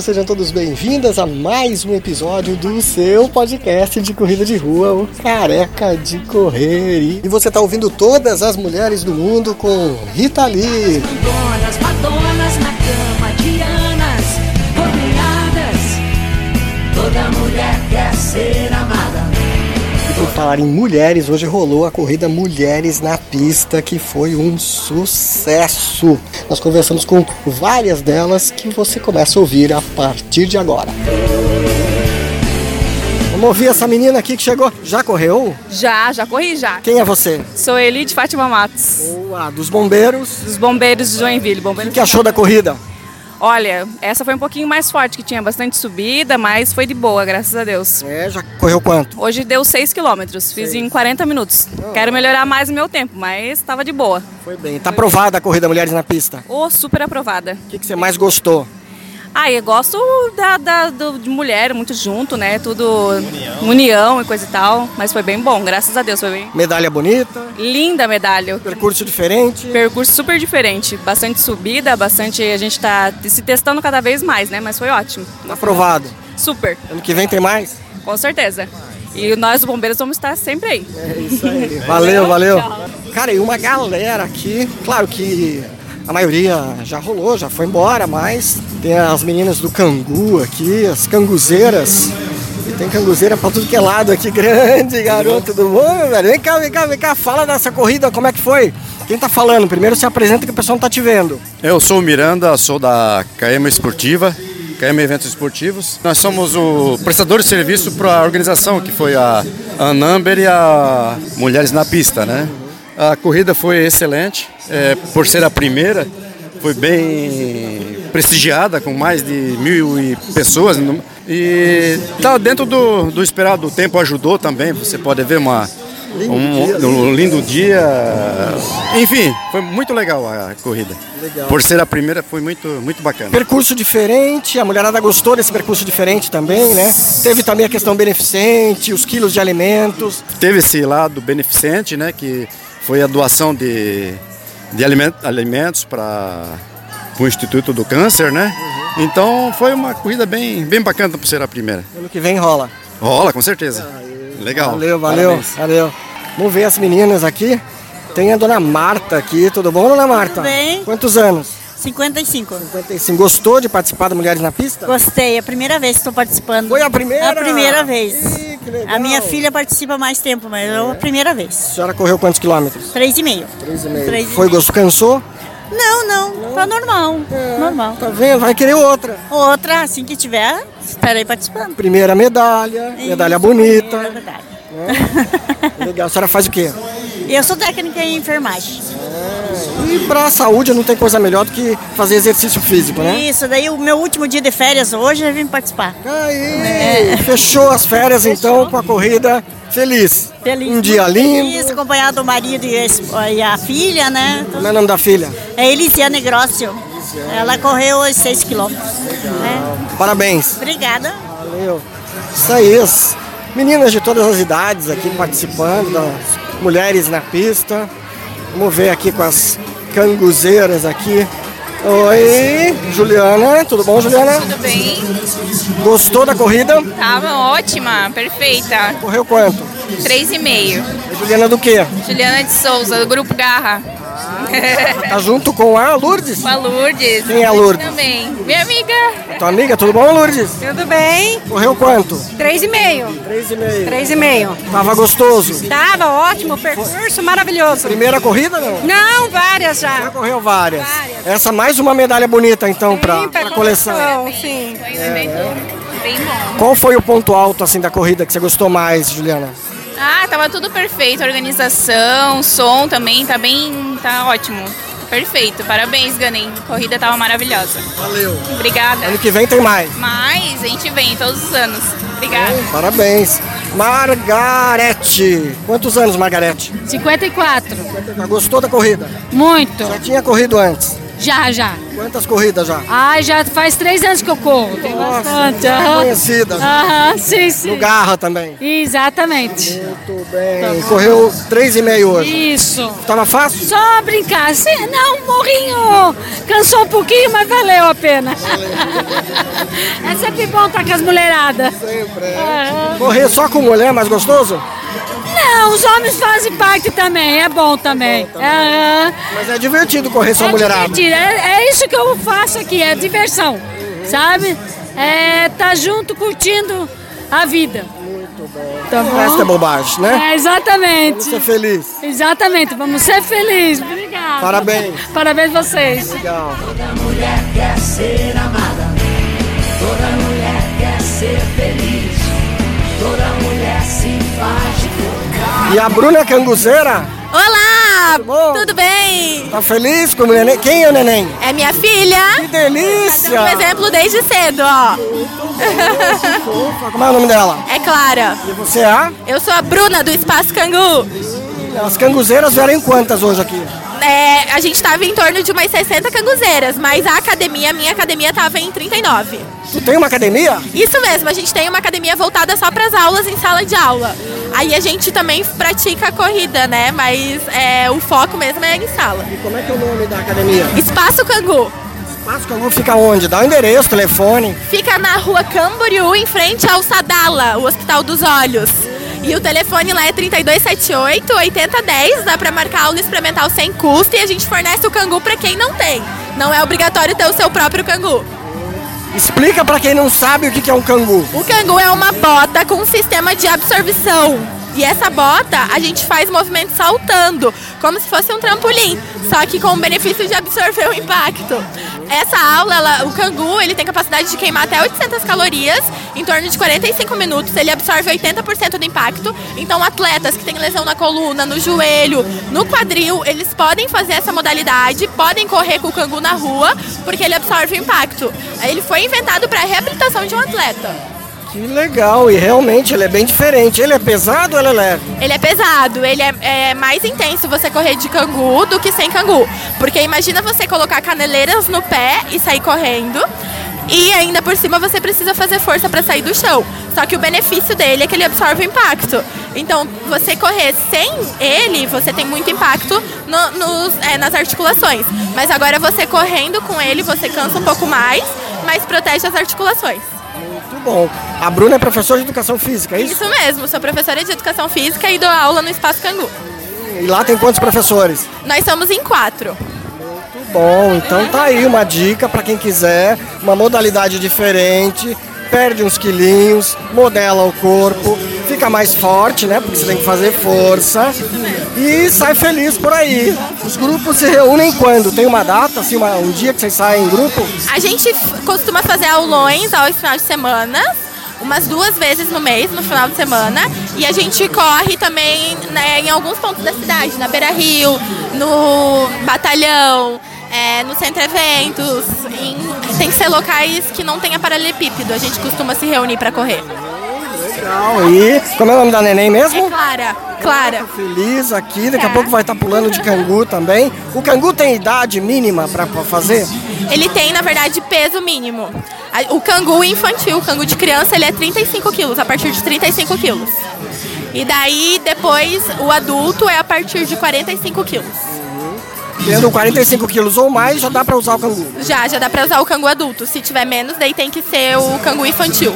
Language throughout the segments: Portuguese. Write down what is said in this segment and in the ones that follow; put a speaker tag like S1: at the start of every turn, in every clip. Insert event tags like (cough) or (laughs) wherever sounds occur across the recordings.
S1: sejam todos bem-vindas a mais um episódio do seu podcast de corrida de rua, o Careca de Correr. E você está ouvindo todas as mulheres do mundo com Rita Lee.
S2: Donas,
S1: falar em mulheres, hoje rolou a corrida Mulheres na Pista, que foi um sucesso. Nós conversamos com várias delas que você começa a ouvir a partir de agora. Vamos ouvir essa menina aqui que chegou. Já correu?
S3: Já, já corri já.
S1: Quem é você?
S3: Sou Eli de Fátima Matos,
S1: Boa, dos bombeiros.
S3: dos bombeiros de Joinville.
S1: O
S3: Bombeiros
S1: que achou da corrida?
S3: Olha, essa foi um pouquinho mais forte, que tinha bastante subida, mas foi de boa, graças a Deus.
S1: É, já correu quanto?
S3: Hoje deu 6 quilômetros, fiz em 40 minutos. Quero melhorar mais o meu tempo, mas estava de boa.
S1: Foi bem. Tá aprovada a corrida Mulheres na Pista.
S3: Ô, super aprovada.
S1: O que, que você mais gostou?
S3: Ah, eu gosto da, da- do- de mulher, muito junto, né? Tudo união. e coisa e tal. Mas foi bem bom, graças a Deus, foi bem.
S1: Medalha bonita,
S3: Linda medalha.
S1: percurso diferente.
S3: Percurso super diferente, bastante subida, bastante. A gente tá se testando cada vez mais, né? Mas foi ótimo.
S1: Tá aprovado.
S3: Super,
S1: Ano que vem tem mais?
S3: com certeza. E nós, os bombeiros, vamos estar sempre aí.
S1: É isso aí. Valeu, valeu. (laughs) Cara, e uma galera aqui, claro que a maioria já rolou, já foi embora, mas tem as meninas do cangu aqui, as canguzeiras. E tem canguzeira pra tudo que é lado aqui, (laughs) grande, garoto do mundo, velho. Vem cá, vem cá, vem cá, fala dessa corrida, como é que foi? Quem tá falando? Primeiro se apresenta que o pessoal não tá te vendo.
S4: Eu sou o Miranda, sou da KM Esportiva, KM Eventos Esportivos. Nós somos o prestador de serviço para a organização, que foi a Anamber e a Mulheres na Pista, né? A corrida foi excelente, é, por ser a primeira, foi bem prestigiada, com mais de mil e pessoas. E tá dentro do, do esperado, o tempo ajudou também, você pode ver uma, um, um lindo dia. Enfim, foi muito legal a corrida. Por ser a primeira, foi muito, muito bacana.
S1: Percurso diferente, a mulherada gostou desse percurso diferente também, né? Teve também a questão beneficente, os quilos de alimentos.
S4: Teve esse lado beneficente, né? Que foi a doação de, de aliment- alimentos para o Instituto do Câncer, né? Então foi uma corrida bem, bem bacana por ser a primeira.
S1: Ano que vem rola.
S4: Rola, com certeza. Legal.
S1: Valeu, valeu,
S4: Parabéns.
S1: valeu. Vamos ver as meninas aqui. Tem a dona Marta aqui, tudo bom, dona Marta?
S5: Tudo bem.
S1: Quantos anos?
S5: 55.
S1: 55. Gostou de participar da Mulheres na Pista?
S5: Gostei, é a primeira vez que estou participando.
S1: Foi a primeira?
S5: A primeira vez.
S1: Ih, que legal.
S5: A minha filha participa mais tempo, mas eu a primeira
S1: A
S5: vez.
S1: senhora correu quantos quilômetros?
S5: Três e meio.
S1: Três e meio.
S5: Três e
S1: Foi
S5: meio.
S1: gosto, cansou?
S5: Não, não, tá normal. Normal.
S1: Tá vendo? Vai querer outra.
S5: Outra, assim que tiver, estarei participando.
S1: Primeira medalha, medalha
S5: Isso,
S1: bonita.
S5: É verdade. (laughs)
S1: Legal. A senhora faz o quê?
S5: Eu sou técnica em enfermagem.
S1: E pra saúde não tem coisa melhor do que fazer exercício físico, né?
S5: Isso, daí o meu último dia de férias hoje eu vim participar.
S1: Aí, fechou as férias então com a corrida feliz.
S5: Feliz.
S1: Um dia lindo.
S5: Feliz, acompanhado do marido e a e a filha, né?
S1: Como é o nome da filha?
S5: É Elisiane Grossio. Ela correu os 6 quilômetros. né?
S1: Parabéns.
S5: Obrigada.
S1: Valeu. Isso aí, meninas de todas as idades aqui participando, mulheres na pista. Vamos ver aqui com as canguzeiras aqui. Oi, Juliana, tudo bom, Juliana?
S6: Tudo bem?
S1: Gostou da corrida?
S6: Tava ótima, perfeita.
S1: Correu quanto?
S6: Três e meio.
S1: Juliana do quê?
S6: Juliana de Souza, do Grupo Garra. (laughs)
S1: Tá junto com a Lourdes?
S6: Com a Lourdes.
S1: Quem é a Lourdes?
S6: Também. Minha amiga.
S1: Tua amiga, tudo bom, Lourdes?
S7: Tudo bem?
S1: Correu quanto?
S7: Três e meio.
S1: Três e meio.
S7: Três e meio.
S1: Tava gostoso.
S7: Tava ótimo, percurso maravilhoso.
S1: Primeira corrida, não?
S7: Não, várias
S1: Já
S7: já.
S1: correu várias.
S7: Várias.
S1: Essa mais uma medalha bonita, então, pra,
S7: Sim,
S1: pra coleção.
S7: Sim.
S6: Foi um evento bem bom.
S1: Qual foi o ponto alto, assim, da corrida que você gostou mais, Juliana?
S6: Ah, tava tudo perfeito. Organização, som também, tá bem. tá ótimo. Perfeito. Parabéns, Ganem. A corrida tava maravilhosa.
S1: Valeu.
S6: Obrigada.
S1: Ano que vem tem mais.
S6: Mas a gente vem todos os anos. Obrigada.
S1: Parabéns. Margarete. Quantos anos, Margarete?
S7: 54.
S1: Gostou da corrida?
S7: Muito.
S1: Já tinha corrido antes.
S8: Já, já.
S1: Quantas corridas já?
S8: Ai, já faz três anos que eu corro. Tem bastante. aham.
S1: Conhecida.
S8: Aham, sim, sim.
S1: No Garra também.
S8: Exatamente.
S1: Muito bem. Correu 3,5 hoje.
S8: Isso.
S1: Tava fácil?
S8: Só brincar. Sim, não, morrinho. Cansou um pouquinho, mas valeu a pena. (laughs) é sempre bom estar com as mulheradas. Aham.
S1: Correr só com mulher é mais gostoso?
S8: Não, os homens fazem parte também. É bom também. Aham.
S1: Mas é divertido correr só
S8: É
S1: mulherada.
S8: divertido. É, é isso que eu faço aqui, é diversão. Sabe? É tá junto curtindo a vida. Muito bom.
S1: O resto é bobagem, né?
S8: É, exatamente.
S1: Ser feliz.
S8: Exatamente, vamos ser felizes. Obrigada.
S1: Parabéns.
S8: Parabéns vocês.
S1: Legal.
S2: Toda mulher quer ser amada. Toda mulher quer ser feliz. Toda mulher se faz.
S1: E a Bruna é canguzeira?
S9: Olá!
S1: bom?
S9: Tudo bem?
S1: Tá feliz com o neném? Quem é o neném?
S9: É minha filha.
S1: Que delícia!
S9: Tá um exemplo desde cedo, ó.
S1: Como é o nome dela?
S9: É Clara.
S1: E você é a?
S9: Eu sou a Bruna do Espaço Cangu.
S1: As canguzeiras vieram quantas hoje aqui?
S9: É, a gente tava em torno de umas 60 canguzeiras, mas a academia, a minha academia tava em 39.
S1: Tu tem uma academia?
S9: Isso mesmo, a gente tem uma academia voltada só para as aulas em sala de aula. Aí a gente também pratica a corrida, né? Mas é, o foco mesmo é em sala.
S1: E como é que é o nome da academia?
S9: Espaço Cangu.
S1: Espaço Cangu fica onde? Dá o endereço, telefone.
S9: Fica na rua Camboriú, em frente ao Sadala, o Hospital dos Olhos. E o telefone lá é 3278 8010, dá pra marcar aula experimental sem custo e a gente fornece o cangu pra quem não tem. Não é obrigatório ter o seu próprio cangu.
S1: Explica pra quem não sabe o que que é um cangu.
S9: O cangu é uma bota com um sistema de absorção. E essa bota a gente faz movimento saltando, como se fosse um trampolim, só que com o benefício de absorver o impacto. Essa aula, ela- o cangu, ele tem capacidade de queimar até 800 calorias em torno de 45 minutos. Ele absorve 80% do impacto. Então, atletas que têm lesão na coluna, no joelho, no quadril, eles podem fazer essa modalidade, podem correr com o cangu na rua, porque ele absorve o impacto. Ele foi inventado para a reabilitação de um atleta.
S1: Que legal, e realmente ele é bem diferente. Ele é pesado ou ele é leve?
S9: Ele é pesado, ele é, é mais intenso você correr de cangu do que sem cangu. Porque imagina você colocar caneleiras no pé e sair correndo. E ainda por cima você precisa fazer força para sair do chão. Só que o benefício dele é que ele absorve o impacto. Então, você correr sem ele, você tem muito impacto no- nos, é, nas articulações. Mas agora você correndo com ele, você cansa um pouco mais, mas protege as articulações.
S1: Muito bom. A Bruna é professora de educação física, é isso?
S9: Isso mesmo, sou professora de educação física e dou aula no Espaço Cangu.
S1: E lá tem quantos professores?
S9: Nós somos em quatro.
S1: Muito bom, então tá aí uma dica pra quem quiser, uma modalidade diferente, perde uns quilinhos, modela o corpo, fica mais forte, né? Porque você tem que fazer força e sai feliz por aí. Os grupos se reúnem quando? Tem uma data, assim, uma- um dia que vocês saem em grupo?
S9: A gente costuma fazer aulões aos finais de semana, umas duas vezes no mês, no final de semana. E a gente corre também né, em alguns pontos da cidade, na Beira Rio, no Batalhão, é, no Centro Eventos. em- tem que ser locais que não tenha paralelepípedo. A gente costuma se reunir para correr.
S1: Legal. E como é o nome da neném mesmo?
S9: É Clara, Clara.
S1: Feliz aqui, daqui a pouco vai estar pulando de cangu também. O cangu tem idade mínima pra fazer?
S9: Ele tem, na verdade, peso mínimo. O cangu infantil, o cangu de criança, ele é 35 quilos, a partir de 35 quilos. E daí, depois, o adulto é a partir de 45 quilos.
S1: Tendo 45 quilos ou mais, já dá pra usar o cangu.
S9: Já, já dá pra usar o cangu adulto. Se tiver menos, daí tem que ser o cangu infantil.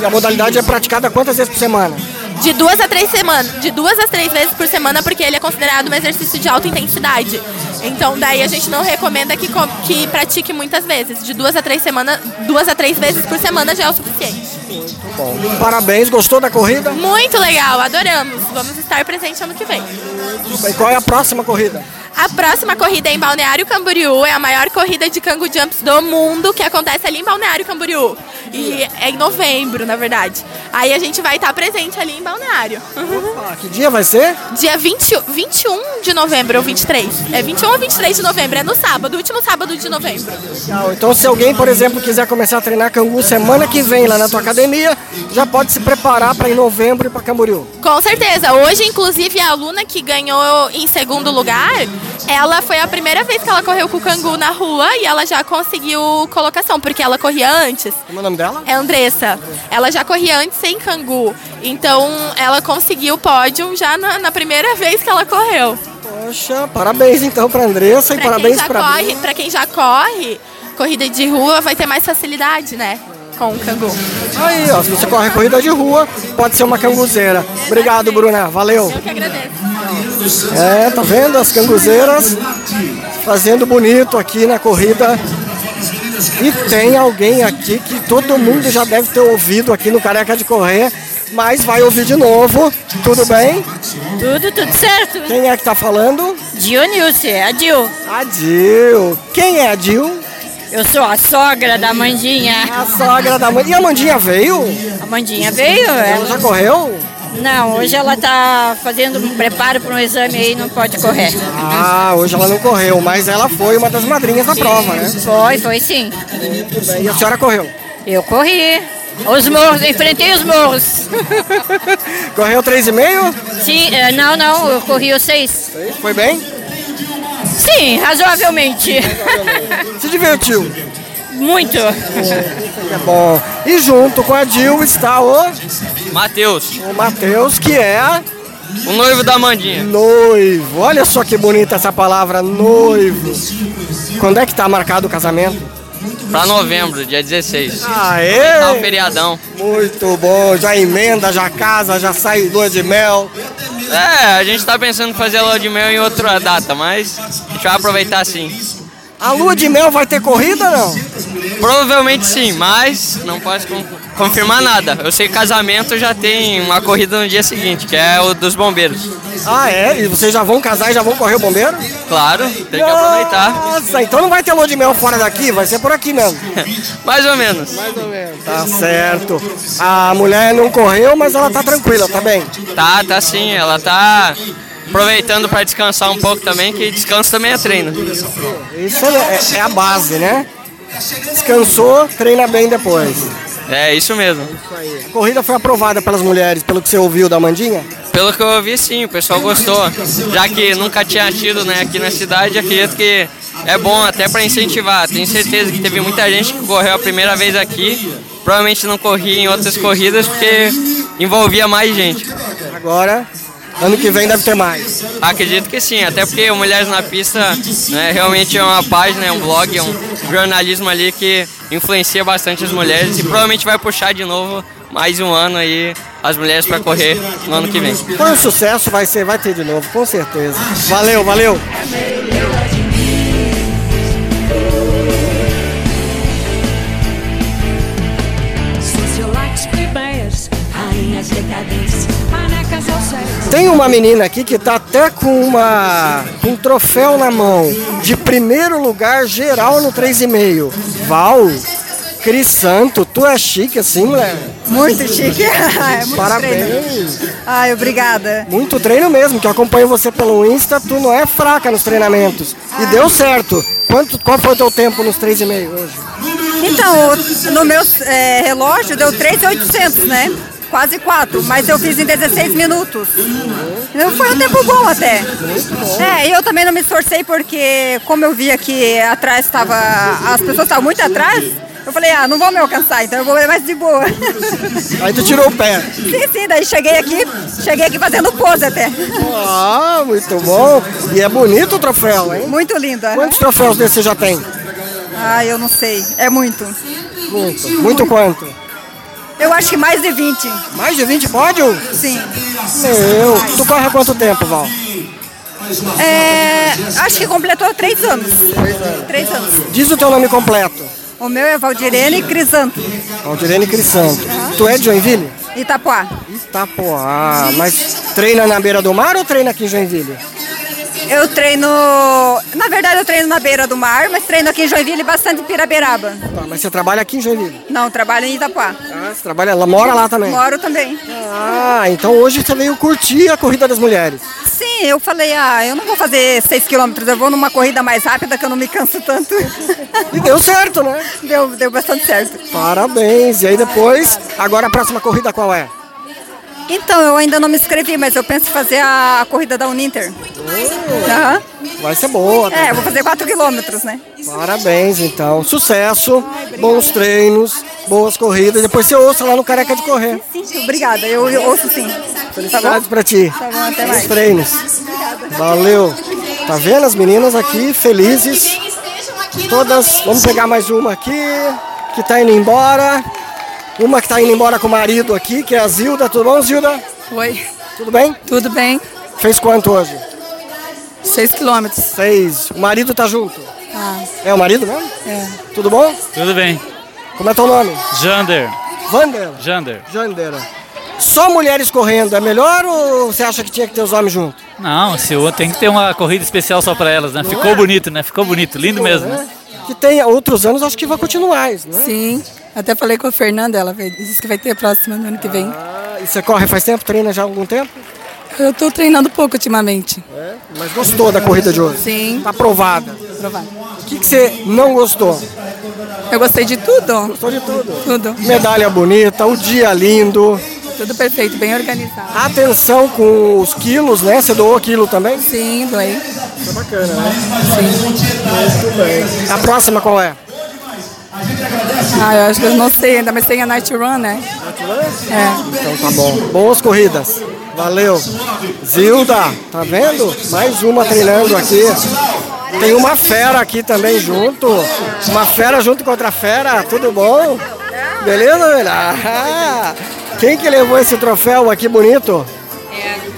S1: E a modalidade é praticada quantas vezes por semana?
S9: De duas a três semanas, de duas a três vezes por semana, porque ele é considerado um exercício de alta intensidade. Então daí a gente não recomenda que, que pratique muitas vezes. De duas a três semanas, duas a três vezes por semana já é o suficiente.
S1: Bom, parabéns, gostou da corrida?
S9: Muito legal, adoramos. Vamos estar presentes ano que vem.
S1: E qual é a próxima corrida?
S9: A próxima corrida é em Balneário Camboriú, é a maior corrida de Cangu Jumps do mundo, que acontece ali em Balneário Camboriú. E é em novembro, na verdade. Aí a gente vai estar presente ali em Balneário.
S1: Que dia vai ser?
S9: Dia 20, 21 de novembro ou 23. É 21 ou 23 de novembro, é no sábado, último sábado de novembro.
S1: Então, se alguém, por exemplo, quiser começar a treinar cangu semana que vem lá na tua academia, já pode se preparar para em novembro ir para Camboriú.
S9: Com certeza. Hoje, inclusive, a aluna que ganhou em segundo lugar, ela foi a primeira vez que ela correu com o cangu na rua e ela já conseguiu colocação, porque ela corria antes.
S1: Como é o nome dela?
S9: É Andressa. Ela já corria antes sem cangu. Então, ela conseguiu pódio já na, na primeira vez que ela correu.
S1: Poxa, parabéns então para Andressa e
S9: Pra quem
S1: parabéns para
S9: corre, pra quem já corre, corrida de rua vai ter mais facilidade, né? Com o cangu.
S1: Aí, ó, se você corre corrida de rua, pode ser uma canguzeira. Obrigado, Bruna. Valeu.
S9: Eu que agradeço.
S1: É, tá vendo as canguzeiras fazendo bonito aqui na corrida. E tem alguém aqui que todo mundo já deve ter ouvido aqui no Careca de Correr, mas vai ouvir de novo. Tudo bem?
S8: Tudo, tudo certo.
S1: Quem é que tá falando?
S8: Dionilce, é a Dil.
S1: A Dil. Quem é a Dil?
S8: Eu sou a sogra da Mandinha.
S1: A sogra da mãe. E a Mandinha veio?
S8: A Mandinha veio,
S1: Ela
S8: ela...
S1: já correu?
S8: Não, hoje ela tá fazendo um preparo para um exame aí, não pode correr.
S1: Ah, hoje ela não correu, mas ela foi uma das madrinhas da prova, né?
S8: Foi, foi sim.
S1: E a senhora correu?
S8: Eu corri. Os morros, enfrentei os morros.
S1: Correu 3,5?
S8: Sim, eh, não, não, eu corri os seis.
S1: Foi bem?
S8: Sim, razoavelmente.
S1: Se divertiu?
S8: Muito.
S1: É bom. E junto com a Dil está o,
S10: Matheus,
S1: o Matheus, que é
S10: o noivo da Mandinha.
S1: noivo. Olha só que bonita essa palavra, noivo. Quando é que tá marcado o casamento?
S10: Pra novembro, dia 16. Tá o
S1: Aê!
S10: feriadão.
S1: Muito bom, já emenda, já casa, já sai lua de mel.
S10: É, a gente tá pensando em fazer a lua de mel em outra data, mas a gente vai aproveitar sim.
S1: A lua de mel vai ter corrida ou não?
S10: Provavelmente sim, mas não posso con- confirmar nada. Eu sei que casamento já tem uma corrida no dia seguinte, que é o dos bombeiros.
S1: Ah, é? E vocês já vão casar e já vão correr o bombeiro?
S10: Claro, tem que aproveitar.
S1: Nossa, então não vai ter lua de mel fora daqui, vai ser por aqui mesmo. (laughs)
S10: Mais ou menos.
S1: Tá certo. A mulher não correu, mas ela tá tranquila, tá bem?
S10: Tá, tá sim, ela tá aproveitando pra descansar um pouco também, que descanso também é treino.
S1: Isso é, é a base, né? Descansou, treina bem depois.
S10: É isso mesmo.
S1: A corrida foi aprovada pelas mulheres, pelo que você ouviu da Mandinha?
S10: Pelo que eu ouvi, sim, o pessoal gostou. Já que nunca tinha tido né, aqui na cidade, acredito que é bom até para incentivar. Tenho certeza que teve muita gente que correu a primeira vez aqui. Provavelmente não corria em outras corridas porque envolvia mais gente.
S1: Agora, ano que vem deve ter mais.
S10: Acredito que sim, até porque o Mulheres na Pista né, realmente é uma página, é um blog, é um jornalismo ali que influencia bastante as mulheres e provavelmente vai puxar de novo mais um ano aí as mulheres para correr no ano que vem.
S1: Foi um sucesso, vai ser, vai ter de novo, com certeza. Valeu, valeu. Tem uma menina aqui que tá até com uma com um troféu na mão de primeiro lugar geral no 3,5. Val, Cris Santo, tu é chique assim, mulher?
S7: Muito chique. (laughs) é muito
S1: Parabéns.
S7: treino. Ai, obrigada.
S1: Muito treino mesmo, que eu acompanho você pelo Insta, tu não é fraca nos treinamentos. E deu certo. Quanto, qual foi o teu tempo nos 3,5 hoje?
S7: Então, no meu é, relógio deu 3,800, né? Quase 4, mas eu fiz em 16 minutos. Então, foi um tempo bom até. É, e eu também não me esforcei porque, como eu via que atrás estava. As pessoas estavam muito atrás, eu falei, ah, não vão me alcançar, então eu vou mais de boa. (laughs)
S1: Aí tu tirou o pé.
S7: sim, sim, daí cheguei aqui, cheguei aqui fazendo pose até.
S1: Ah, muito bom. E é bonito o troféu, hein?
S7: Muito linda.
S1: Quantos troféus desses você já tem?
S7: Ah, eu não sei. É muito.
S1: Muito. Muito quanto?
S7: Eu acho que mais de 20.
S1: Mais de 20 pódio?
S7: Sim.
S1: Meu, tu corre há quanto tempo, Val?
S7: É, acho que completou três anos. Três anos.
S1: Diz o teu nome completo.
S7: O meu é Valdirene Crisanto,
S1: Valdirene Crisanto. Tu é de Joinville?
S7: Itapuá.
S1: Itapoá. Mas treina na beira do mar ou treina aqui em Joinville?
S7: Eu treino. Na verdade, eu treino na beira do mar, mas treino aqui em Joinville e bastante em Piraberaba.
S1: Tá, mas você trabalha aqui em Joinville?
S7: Não, trabalho em Itapuá.
S1: Ah, você trabalha, ela mora lá também?
S7: Moro também.
S1: Ah, então hoje você veio curtir a corrida das mulheres.
S7: Sim, eu falei, ah, eu não vou fazer 6 quilômetros, eu vou numa corrida mais rápida que eu não me canso tanto.
S1: E deu certo, né?
S7: Deu, deu bastante certo.
S1: Parabéns. E aí depois, agora a próxima corrida qual é?
S7: Então, eu ainda não me inscrevi, mas eu penso em fazer a, corrida da Uninter. Aham.
S1: Vai ser boa. tá?
S7: É, eu vou fazer 4 quilômetros, né?
S1: Parabéns, então. Sucesso, bons treinos, boas corridas. Depois você ouça lá no Careca de Correr.
S7: Sim, obrigada, eu, eu ouço sim.
S1: Felicidades pra ti.
S7: Tá bom, até mais.
S1: treinos. Valeu. Tá vendo as meninas aqui, felizes. Todas. Vamos pegar mais uma aqui, que tá indo embora. Uma que tá indo embora com o marido aqui, que é a Zilda. Tudo bom, Zilda?
S11: Oi,
S1: Tudo bem?
S11: tudo bem?
S1: Fez quanto hoje?
S11: Seis quilômetros.
S1: Seis. O marido tá junto?
S11: Ah,
S1: É o marido mesmo?
S11: é.
S1: Tudo bom?
S12: Tudo bem.
S1: Como é teu nome?
S12: Jander.
S1: Vander?
S12: Jander.
S1: Jander. Só mulheres correndo é melhor ou você acha que tinha que ter os homens junto?
S12: Não, se o- tem que ter uma corrida especial só pra elas, né? Ficou
S1: é?
S12: bonito, né? Ficou bonito, lindo mesmo, né?
S1: Que tem outros anos, acho que vai continuar isso, né?
S11: Sim, até falei com a Fernanda, ela disse que vai ter a próxima no ano que vem.
S1: Ah, e você corre faz tempo? Treina já há algum tempo?
S11: Eu tô treinando pouco ultimamente.
S1: É? Mas gostou da corrida de hoje?
S11: Sim.
S1: Tá aprovada.
S11: Aprovado.
S1: O que, que você não gostou?
S11: Eu gostei de tudo.
S1: Gostou de tudo?
S11: Tudo.
S1: Medalha bonita, o dia lindo.
S11: Tudo perfeito, bem organizado.
S1: Atenção com os quilos, né? Você doou quilo também?
S11: Sim, doei.
S1: É bacana, né? Sim. Muito bem. A próxima qual é?
S11: Ah, eu acho que eu não sei ainda, mas tem a Night Run, né? É.
S1: Então tá bom. Boas corridas. Valeu. Zilda, tá vendo? Mais uma treinando aqui. Tem uma fera aqui também junto. Uma fera junto com outra fera. Tudo bom? Beleza, velho? Ah, quem que levou esse troféu aqui bonito?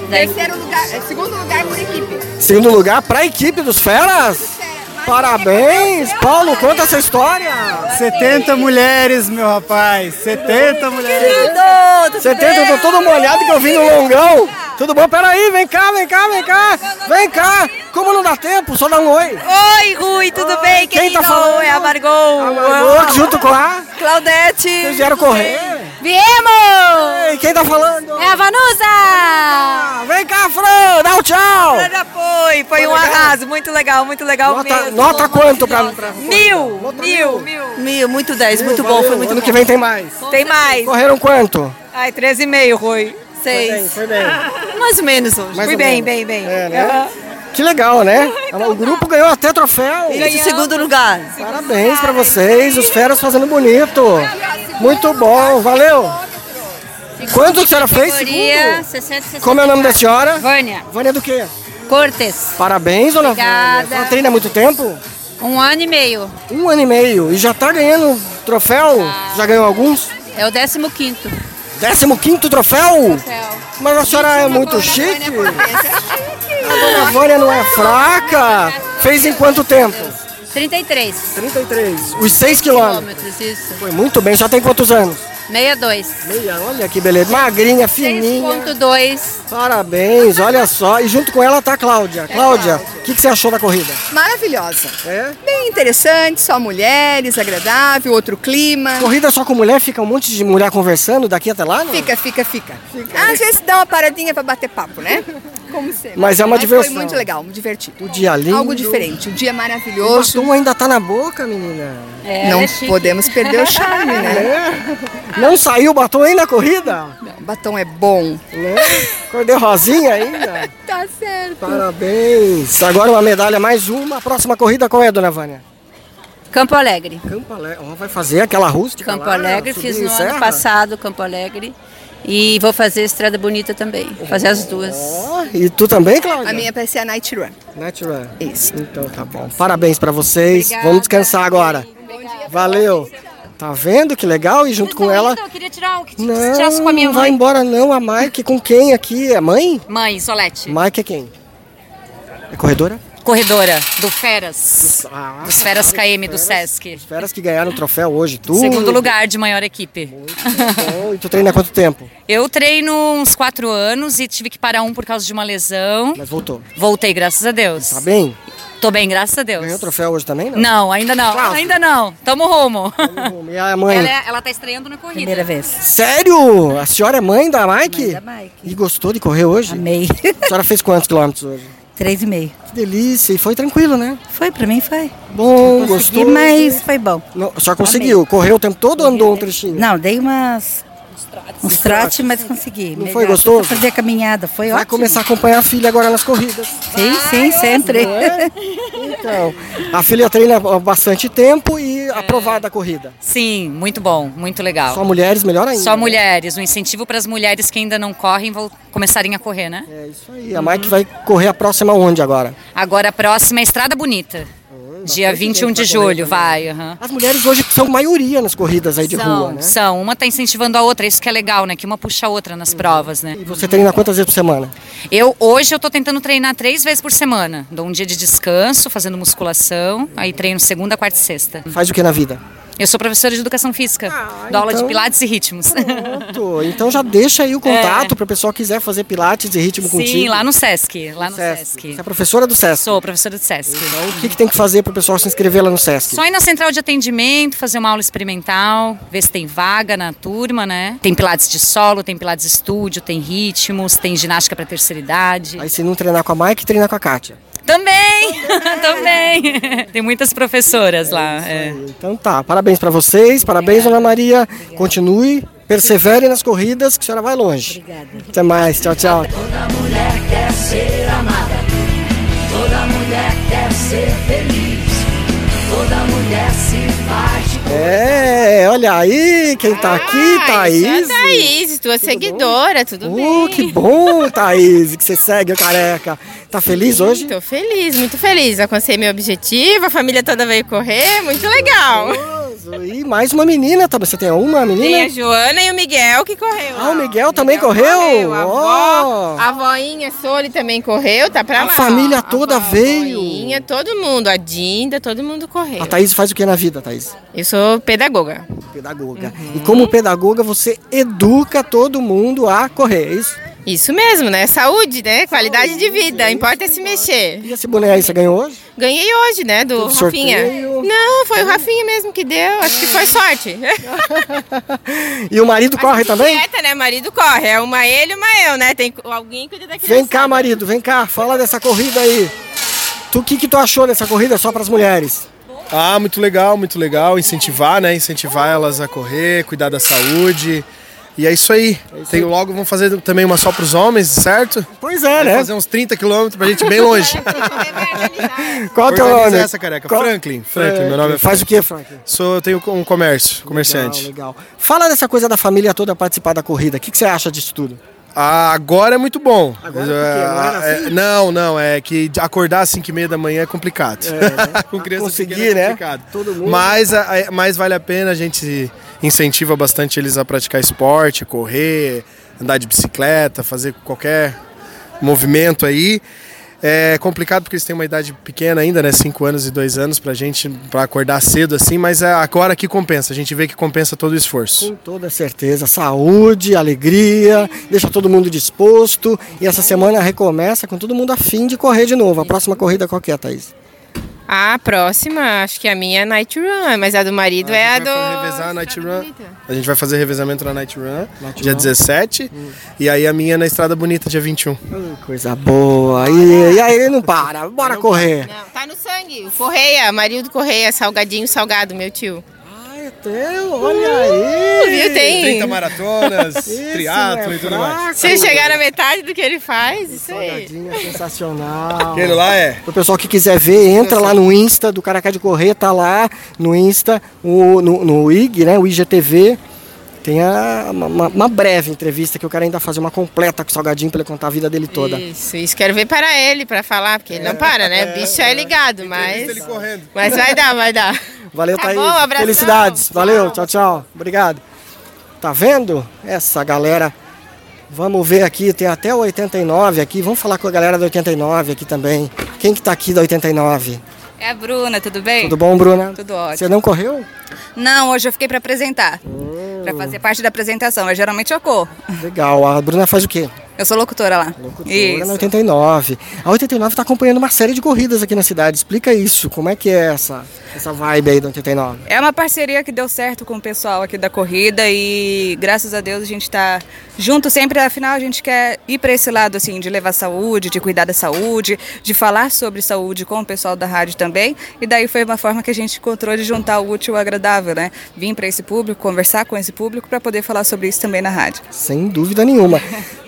S6: Terceiro lugar, é, segundo lugar por equipe.
S1: Segundo lugar para a equipe dos feras. Parabéns! Paulo, conta essa história.
S13: 70 mulheres, meu rapaz. 70 mulheres.
S1: Querido, 70, eu tô todo molhado que eu vim no longão. Tudo bom? Peraí, vem cá, vem cá, vem cá. Vem cá. Como não dá tempo, só dá um oi.
S14: Oi, Rui, tudo bem,
S1: Quem
S14: querido?
S1: tá falando?
S14: É a Margot.
S1: Margot, junto com a
S14: Claudete.
S1: Vocês vieram correr?
S14: Viemos!
S1: Ei, quem tá falando?
S14: É a Vanusa!
S1: Vem cá, Fran, dá o tchau.
S14: Já foi, foi um arraso, muito legal, muito legal
S1: Nota,
S14: mesmo.
S1: nota quanto pra, pra...
S14: Mil, mil, mil. Mil, muito 10, muito bom, foi muito
S1: Ano
S14: bom.
S1: que vem tem mais.
S14: Tem mais.
S1: Correram quanto?
S14: Ai, 13,5, Rui. Seis.
S1: Foi bem. (laughs)
S14: Mais ou menos hoje.
S1: Mais
S14: Fui
S1: ou
S14: bem,
S1: menos.
S14: bem, bem.
S1: É, né?
S14: Aham.
S1: Que legal, né? (laughs) O grupo ganhou até troféu.
S14: Isso, segundo lugar.
S1: Parabéns pra vocês, os feras fazendo bonito. Muito bom, valeu. Quanto que a senhora fez?
S15: Categoria
S1: Segundo?
S15: 60, 60.
S1: Como é o nome da senhora?
S15: Vânia.
S1: Vânia do quê?
S15: Cortes.
S1: Parabéns, dona Vânia.
S15: Obrigada.
S1: A senhora treina há muito tempo?
S15: Um ano e meio.
S1: Um ano e meio. E já tá ganhando troféu? Já ganhou alguns?
S15: É o 15 quinto.
S1: 15 troféu? Mas a senhora é muito chique. A (laughs) dona Vânia não é fraca. Fez em quanto tempo?
S15: 33.
S1: 33. Os 6 quilômetros.
S15: Quilômetros, isso.
S1: Foi muito bem. Já tem quantos anos?
S15: 62.
S1: Meia, olha que beleza. Magrinha, fininha.
S15: 6.2.
S1: Parabéns, olha só. E junto com ela tá a Cláudia. Cláudia, o que, que você achou da corrida?
S6: Maravilhosa.
S1: É?
S6: Bem interessante, só mulheres, agradável, outro clima.
S1: Corrida só com mulher, fica um monte de mulher conversando daqui até lá, não?
S6: Fica, fica, fica. Às vezes dá uma paradinha pra bater papo, né? (laughs) Como sempre.
S1: Mas é uma diversão.
S6: Foi muito legal, divertido.
S1: O dia lindo.
S6: Algo diferente, o dia
S1: O
S6: maravilhoso.
S1: batom ainda tá na boca, menina.
S6: É, Não podemos perder o (laughs) charme, né?
S1: É. Não saiu o batom aí na corrida?
S6: O batom é bom.
S1: Né? Cor de rosinha ainda. (laughs)
S6: Tá certo.
S1: Parabéns. Agora uma medalha, mais uma. A próxima corrida qual é, dona Vânia?
S15: Campo Alegre.
S1: Campo Alegre. Vai fazer aquela rústica
S15: Campo
S1: lá,
S15: Alegre, fiz no
S1: serra?
S15: ano passado Campo Alegre. E vou fazer Estrada Bonita também. Vou fazer as duas.
S1: Ó, e tu também, Cláudia?
S6: A minha vai ser a Night Run.
S1: Night Run.
S6: Isso.
S1: Então tá bom. Parabéns pra vocês.
S15: Obrigada.
S1: Vamos descansar agora. Valeu. Tá vendo que legal? E junto com ela.
S15: Eu queria tirar o que
S1: Não,
S15: tirasse com a minha
S1: não vai
S15: mãe.
S1: embora não. A Mike com quem aqui? É mãe?
S15: Mãe, Solete.
S1: Mike é quem? É corredora?
S16: Corredora do Feras. dos Feras KM do Sesc.
S1: Feras que ganharam o troféu hoje, tu.
S16: Segundo lugar de maior equipe.
S1: Bom, e tu treina há quanto tempo?
S16: Eu treino uns quatro anos e tive que parar um por causa de uma lesão.
S1: Mas voltou.
S16: Voltei, graças a Deus.
S1: Tá bem?
S16: Tô bem, graças a Deus.
S1: Ganhou o troféu hoje também, não?
S16: Não, ainda não.
S1: Quase.
S16: Ainda não. Tamo rumo.
S1: E a mãe?
S16: Ela, é- ela tá estreando na corrida.
S14: Primeira vez.
S1: Sério? A senhora é mãe da Mike?
S14: Mãe da Mike.
S1: E gostou de correr hoje?
S14: Amei.
S1: A senhora fez quantos quilômetros hoje?
S14: Três e meio.
S1: Que delícia. E foi tranquilo, né?
S14: Foi, pra mim foi.
S1: Bom,
S14: Consegui,
S1: gostou?
S14: mas foi bom.
S1: Não, senhora conseguiu? Correu o tempo todo ou andou um trechinho?
S14: Não, dei umas... Uns trotes, mas consegui.
S1: Não foi gostoso?
S14: Fazer a caminhada, foi
S1: Vai
S14: ótimo.
S1: começar a acompanhar a filha agora nas corridas.
S14: Sim, sim, sempre.
S1: É? Então, a filha treina há bastante tempo e aprovada a corrida.
S16: Sim, muito bom, muito legal.
S1: Só mulheres, melhor ainda.
S16: Só
S1: né?
S16: mulheres, um incentivo para as mulheres que ainda não correm vão começarem a correr, né?
S1: É isso aí. A Mike vai correr a próxima onde agora?
S16: Agora a próxima é Estrada Bonita. Dia 21 de julho, vai. aham.
S1: As mulheres hoje são maioria nas corridas aí de
S16: São,
S1: rua, né?
S16: são. Uma tá incentivando a outra, isso que é legal, né? Que uma puxa a outra nas provas, né?
S1: E você treina quantas vezes por semana?
S16: Eu, hoje eu tô tentando treinar três vezes por semana. Dou um dia de descanso, fazendo musculação, aí treino segunda, quarta e sexta.
S1: Faz o que na vida?
S16: Eu sou professora de educação física, dou aula de
S1: então-
S16: pilates e ritmos.
S1: Pronto. Então já deixa aí o (laughs) contato para o pessoal que quiser fazer pilates e ritmo
S16: Sim,
S1: contigo.
S16: lá no Sesc, lá no Sesc.
S1: Você é professora do SESC?
S16: Sou professora do Sesc.
S1: Então o que, que tem que fazer para o pessoal se inscrever lá no SESC?
S16: Só ir na central de atendimento, fazer uma aula experimental, ver se tem vaga na turma, né? Tem pilates de solo, tem pilates estúdio, tem ritmos, tem ginástica para terceira idade.
S1: Aí se não treinar com a Mike, treina com a Kátia.
S16: Também, (laughs) também. Tem muitas professoras lá. é.
S1: Então tá, parabéns para vocês, parabéns Ana Maria. Continue, persevere nas corridas que a senhora vai longe. Obrigada. Até mais, tchau, tchau.
S2: Toda mulher quer ser amada. Toda mulher quer ser feliz. Toda mulher se faz de
S1: É, olha aí, quem tá aqui, Thaís.
S17: Isso é a Thaís, tua seguidora, tudo bem?
S1: Uh, que bom, Thaís, que você segue o careca. Tá feliz hoje?
S17: Tô feliz, muito feliz. Alcancei meu objetivo, a família toda veio correr, muito legal.
S1: E mais uma menina, tá? Você tem uma menina?
S17: Tem a Joana e o Miguel que correu.
S1: Ah, o Miguel também correu?
S17: A,
S1: Ó.
S17: avó, a voinha Soli também correu, tá pra
S1: A
S17: lá.
S1: família
S17: ó.
S1: toda
S17: a
S1: veio.
S17: voinha, todo mundo, a Dinda, todo mundo correu.
S1: A Thaís faz o que na vida, Thaís?
S17: Eu sou pedagoga.
S1: Pedagoga. E como pedagoga, você educa todo mundo a correr, é isso?
S17: Isso mesmo, né? Saúde, né? Qualidade de vida, importa é se mexer.
S1: E esse boné aí você ganhou hoje?
S17: Ganhei hoje, né? Do
S1: Teve
S17: Rafinha.
S1: sorteio?
S17: Não, foi o Rafinha mesmo que deu. Acho que foi sorte. (laughs)
S1: E o marido corre também?
S17: Dieta, né? Marido corre. É uma ele e uma eu, né? Tem alguém que cuida da criança.
S1: Vem cá, marido, vem cá, fala dessa corrida aí. Tu, o que, que tu achou dessa corrida só para as mulheres?
S18: Ah, muito legal, muito legal. Incentivar, né? Incentivar elas a correr, cuidar da saúde. E é isso aí. Tem, logo vamos fazer também uma só para os homens, certo?
S1: Pois é,
S18: Vamos
S1: né?
S18: fazer uns 30 quilômetros pra gente bem longe. (laughs)
S1: Qual é o teu nome?
S18: essa, careca.
S1: Qual-
S18: Franklin. Franklin, meu nome é
S1: Faz o que, Franklin?
S18: Sou, eu tenho um comércio, comerciante.
S1: Legal, legal. Fala dessa coisa da família toda participar da corrida. O que, que você acha disso tudo?
S18: Ah, agora é muito bom.
S1: Agora por quê? Não era
S18: É,
S1: assim?
S18: não, não, é que acordar às 5 e meia da manhã é complicado. (laughs) Com criança
S1: Conseguir,
S18: pequena é
S1: né?
S18: complicado.
S1: Todo mundo.
S18: Mas, mas vale a pena, a gente incentiva bastante eles a praticar esporte, correr, andar de bicicleta, fazer qualquer movimento aí. É complicado porque eles têm uma idade pequena ainda, né? 5 anos e 2 anos pra gente, pra acordar cedo assim, mas é agora que compensa, a gente vê que compensa todo o esforço.
S1: Com toda certeza. Saúde, alegria, deixa todo mundo disposto. E essa semana recomeça com todo mundo a fim de correr de novo. A próxima corrida qual que é, Thaís?
S17: A próxima, acho que a minha é Night Run, mas a do marido é a do.
S18: revezar a Night Run. A gente vai fazer revezamento na Night Run, dia
S1: Run.
S18: 17. E aí a minha na Estrada Bonita, dia 21.
S1: Coisa boa. E, e aí não para, bora correr.
S17: Não, tá no sangue. O Correia, marido Correia, salgadinho salgado, meu tio.
S1: Teu, olha aí.
S17: Viu? Tem.
S18: 30 maratonas, triatlo
S1: é
S18: e tudo mais.
S17: Se chegar na metade do que ele faz, isso aí.
S1: É sensacional.
S18: Aquele lá é.
S1: O pessoal que quiser ver, entra lá no Insta do Caracá de Correr, tá lá no Insta, o, no, no IG, né? O IGTV. Tem a- uma, uma- breve entrevista que eu quero ainda fazer uma completa com o Salgadinho pra ele contar a vida dele toda.
S17: Isso, isso quero ver para ele, para falar, porque ele não para, né? O bicho é ligado, mas. Mas vai dar, vai dar.
S1: Valeu,
S17: Tá
S1: Thaís.
S17: bom, abração.
S1: Felicidades. Valeu, tchau, tchau. Obrigado. Tá vendo? Essa galera Vamos ver aqui, tem até o 89 aqui. Vamos falar com a galera do 89 aqui também. Quem que tá aqui da 89?
S3: É a Bruna, tudo bem?
S1: Tudo bom, Bruna?
S3: Tudo ótimo.
S1: Você não correu?
S3: Não, hoje eu fiquei para apresentar. Para fazer parte da apresentação, mas geralmente eu corro.
S1: Legal. A Bruna faz o quê?
S3: Eu sou locutora lá.
S1: Locutora
S3: Isso.
S1: na 89. A 89 está acompanhando uma série de corridas aqui na cidade. Explica isso. Como é que é essa, essa vibe aí da 89?
S3: É uma parceria que deu certo com o pessoal aqui da corrida e graças a Deus a gente está junto sempre. Afinal, a gente quer ir para esse lado assim de levar saúde, de cuidar da saúde, de falar sobre saúde com o pessoal da rádio também. E daí foi uma forma que a gente encontrou de juntar o útil ao agradável, né? Vim para esse público, conversar com esse público para poder falar sobre isso também na rádio.
S1: Sem dúvida nenhuma.